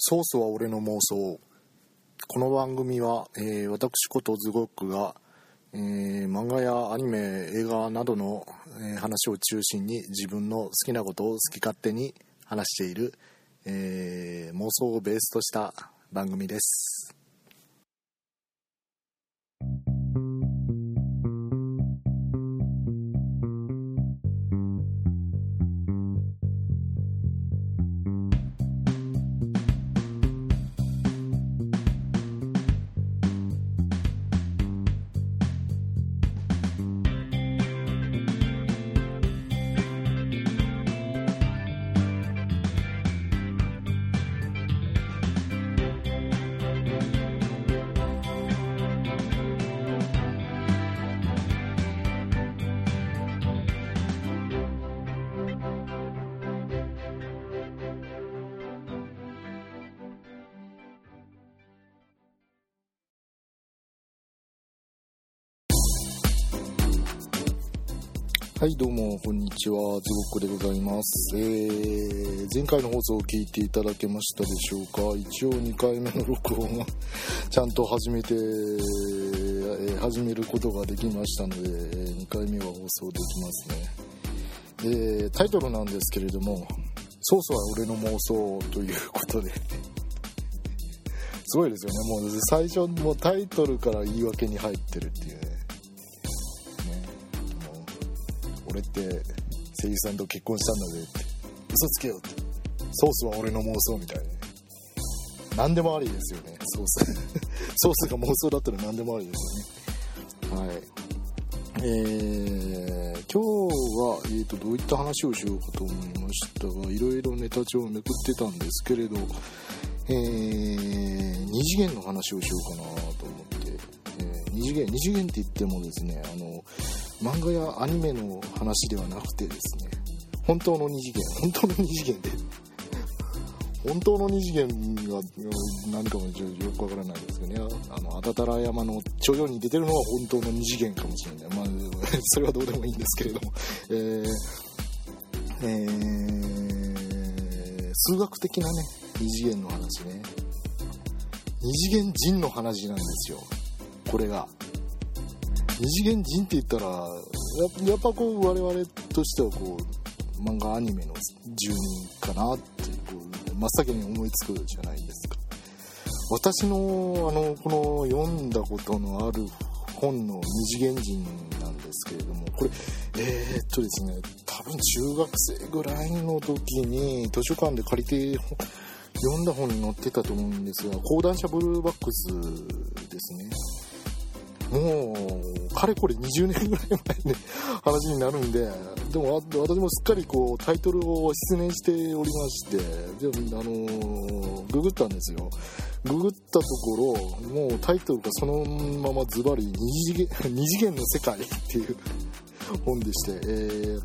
ソースは俺の妄想。この番組は、えー私ことズゴックが、えー漫画やアニメ映画などの、えー話を中心に自分の好きなことを好き勝手に話している、え妄想をベースとした番組です。はいどうもこんにちは。ズゴックでございます、えー前回の放送を聞いていただけましたでしょうか。一応2回目の録音は ちゃんと始めて、えー始めることができましたので2回目は放送できますね。えータイトルなんですけれども「ソースは俺の妄想」ということで。すごいですよね。もう最初もうタイトルから言い訳に入ってるっていうね。俺って声優さんと結婚したんだぜって。嘘つけよって。ソースは俺の妄想みたい。な何でもありですよね。ソース。ソースが妄想だったら何でもありですよね。はい。えー、今日は、えー、とどういった話をしようかと思いましたがいろいろネタ帳をめくってたんですけれどえー、二次元の話をしようかなと思って、えー二次元二次元って言ってもですねあの漫画やアニメの話ではなくてですね本当の二次元本当の二次元で本当の二次元が何かもよくわからないですけどね。あのあたたら山の頂上に出てるのは本当の二次元かもしれない。まあ それはどうでもいいんですけれども。えーえー数学的なね二次元の話ね。二次元人の話なんですよ。これが。二次元人って言ったらやっぱこう我々としてはこう漫画アニメの住人かなってこう真っ先に思いつくじゃないですか。私のあのこの読んだことのある本の二次元人なんですけれどもこれえー、っとですね多分中学生ぐらいの時に図書館で借りて読んだ本に載ってたと思うんですが講談社ブルーバックスですね。もうかれこれ20年ぐらい前の話になるんででも私もすっかりこうタイトルを失念しておりましてでもあのーググったんですよ。ググったところもうタイトルがそのままズバリ二次元 二次元の世界っていう 本でして、えー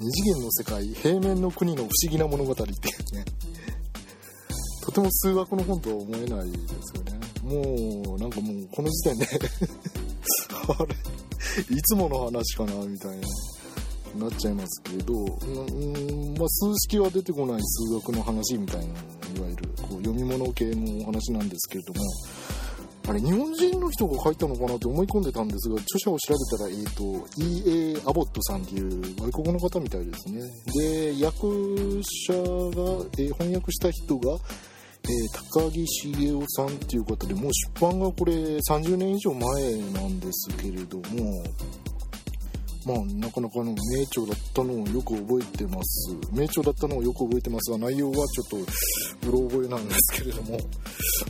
二次元の世界平面の国の不思議な物語っていうね。とても数学の本とは思えないですよね。もうなんかもうこの時点であれいつもの話かなみたいななっちゃいますけどうんまあ数式は出てこない数学の話みたいないわゆるこう読み物系のお話なんですけれどもあれ日本人の人が書いたのかなって思い込んでたんですが著者を調べたら、えー、と E.A. アボットさんっていう外国の方みたいですねで役者が、えー翻訳した人が、え高木茂雄さんっていう方でもう出版がこれ30年以上前なんですけれどもまあ、なかなかの名著だったのをよく覚えてます。名著だったのをよく覚えてますが、内容はちょっとうろ覚えなんですけれども、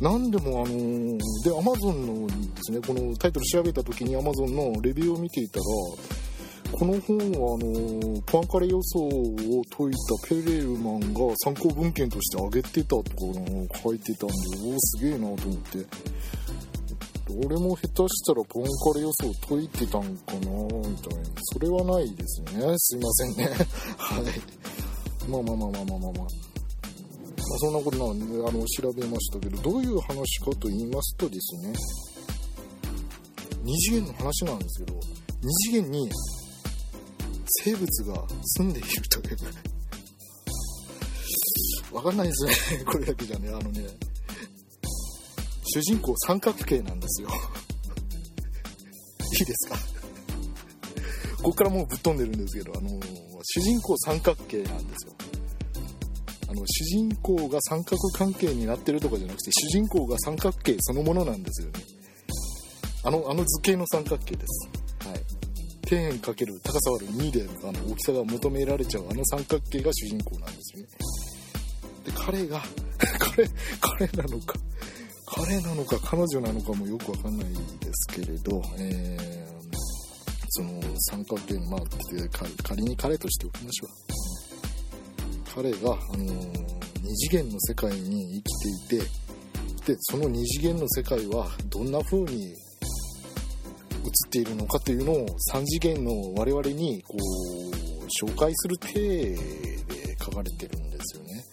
なんでもあのーで、アマゾンのですね、このタイトル調べた時にアマゾンのレビューを見ていたら、この本はあのーパンカレ予想を解いたペレルマンが参考文献として挙げてたとかのを書いてたんで、おお、すげえなと思って。俺も下手したらポンカレ予想解いてたんかなみたいな。それはないですね。すいませんね。はい。まあまあまあまあまあまあまあ。まあ、そんなことなんで、あの、調べましたけど、どういう話かと言いますとですね、二次元の話なんですけど、二次元に生物が住んでいるという。わかんないですね。これだけじゃねあのね。主人公三角形なんですよ。いいですか？ここからもうぶっ飛んでるんですけどあの主人公三角形なんですよ。あの主人公が三角関係になってるとかじゃなくて主人公が三角形そのものなんですよね。あのあの図形の三角形です。底辺かける高さ割る2であの大きさが求められちゃうあの三角形が主人公なんですよね。で彼が 彼彼なのか彼なのか彼女なのかもよくわかんないですけれど、えー、その三角形のまあ仮に彼としておきましょう。彼が、あのー、二次元の世界に生きていてでその二次元の世界はどんな風にっているのかというのを3次元の我々にこう紹介する体で書かれてるんですよね。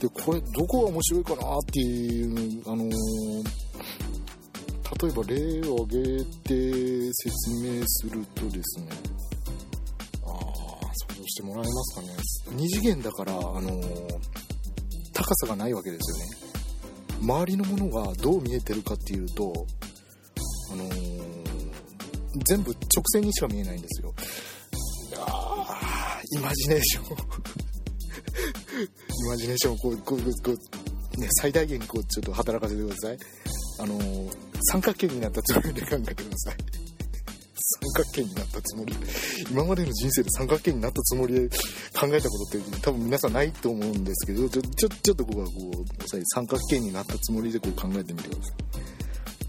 でこれどこが面白いかなっていうあの、例えば例を挙げて説明するとですね。ああ想像してもらえますかね。2次元だから、あの、高さがないわけですよね。周りのものがどう見えてるかっていうと、あのー、全部直線にしか見えないんですよ。いやイマジネーション。イマジネーションをこうこうこう、ね、最大限にこうちょっと働かせてください。あのー、三角形になったつもりで考えてください。三角形になったつもり。今までの人生で三角形になったつもりで考えたことって多分皆さんないと思うんですけどちょちょちょっとここはこう三角形になったつもりでこう考えてみてください。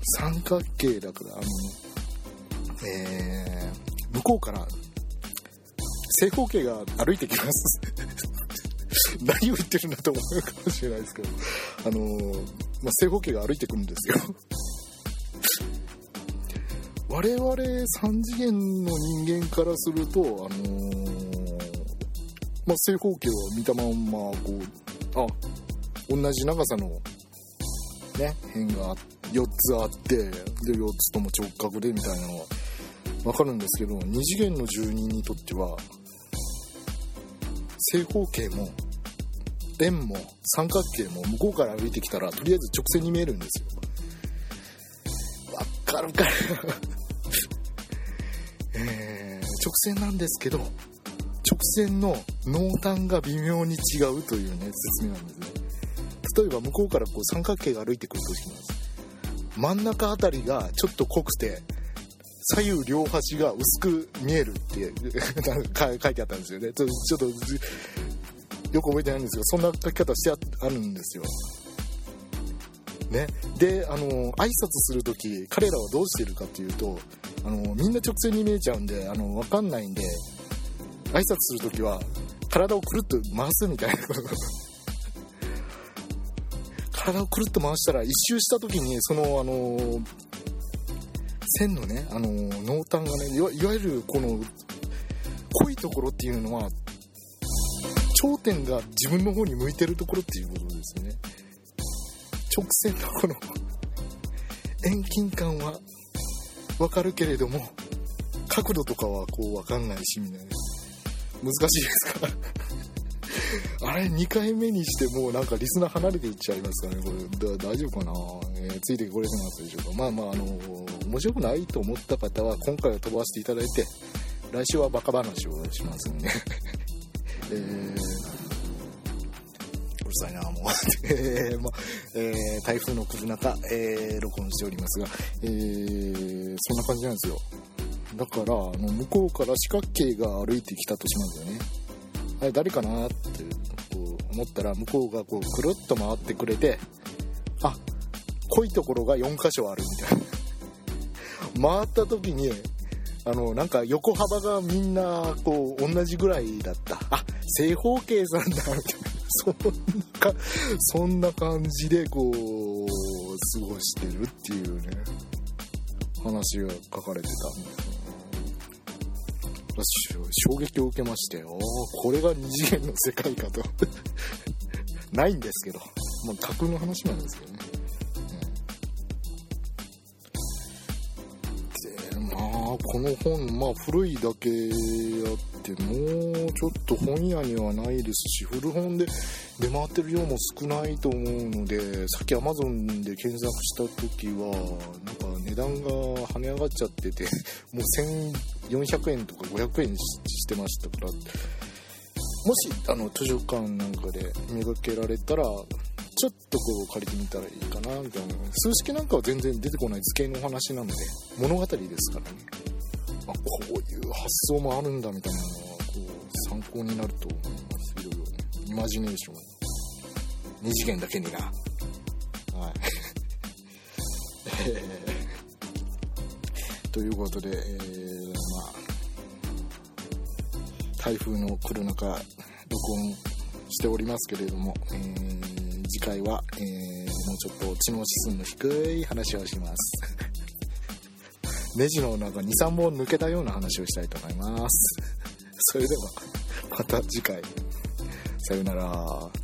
三角形だからあのえー、向こうから正方形が歩いてきます。何を言ってるんだと思うかもしれないですけどあのまあ、正方形が歩いてくるんですよ。我々3次元の人間からすると、あのー、まあ、正方形は見たまんまこうあ同じ長さのね辺が4つあってで4つとも直角でみたいなのは分かるんですけど2次元の住人にとっては正方形も円も三角形も向こうから歩いてきたらとりあえず直線に見えるんですよ。わかるか えー、直線なんですけど直線の濃淡が微妙に違うというね説明なんですね。例えば向こうからこう三角形が歩いてくるとします真ん中あたりがちょっと濃くて左右両端が薄く見えるって書いてあったんですよね。ちょっとよく覚えてないんですけどそんな書き方してあるんですよ。ね、であの挨拶する時彼らはどうしてるかっていうとあのみんな直線に見えちゃうんであの分かんないんで挨拶する時は体をくるっと回すみたいな。体をくるっと回したら一周した時にそのあの線のねあの濃淡がねいわゆるこの濃いところっていうのは頂点が自分の方に向いてるところっていうことですね。直線のこの遠近感はわかるけれども角度とかはこうわかんないしみたいな。難しいですか？あれ2回目にしてもうなんかリスナー離れていっちゃいますかねこれ大丈夫かな、えー、ついてこれてますでしょうかまあまああの面白くないと思った方は今回は飛ばしていただいて来週はバカ話をしますんで えーるさいな、もう。えー、まえー、台風の来る中、えー、録音しておりますが、えー、そんな感じなんですよ。だから、あの、向こうから四角形が歩いてきたとしますよね。あれ、誰かなってこう思ったら、向こうがこう、くるっと回ってくれて、あ、濃いところが4箇所あるみたいな。回った時に、あの、なんか横幅がみんな、こう、同じぐらいだった。あ、正方形さんだ、みたいな。そんなそんな感じでこう過ごしてるっていうね話が書かれてたんです衝撃を受けましておこれが二次元の世界かと。ないんですけど、まあ、架空の話なんですけどね。この本まあ古いだけあってもうちょっと本屋にはないですし古本で出回ってる量も少ないと思うのでさっき Amazon で検索した時はなんか値段が跳ね上がっちゃっててもう1400円とか500円してましたからもしあの図書館なんかで見かけられたらちょっとこう借りてみたらいいかなみたいな。数式なんかは全然出てこない図形のお話なので物語ですからね、まあ、こういう発想もあるんだみたいなのはこう参考になると思いますいろいろねイマジネーション。2次元だけにな。はい。ということで、えー、まあ台風の来る中録音しておりますけれども、えー次回は、えー、もうちょっと知能指数の低い話をします。ネジの中2、3本抜けたような話をしたいと思います。それでは、また次回。さよなら。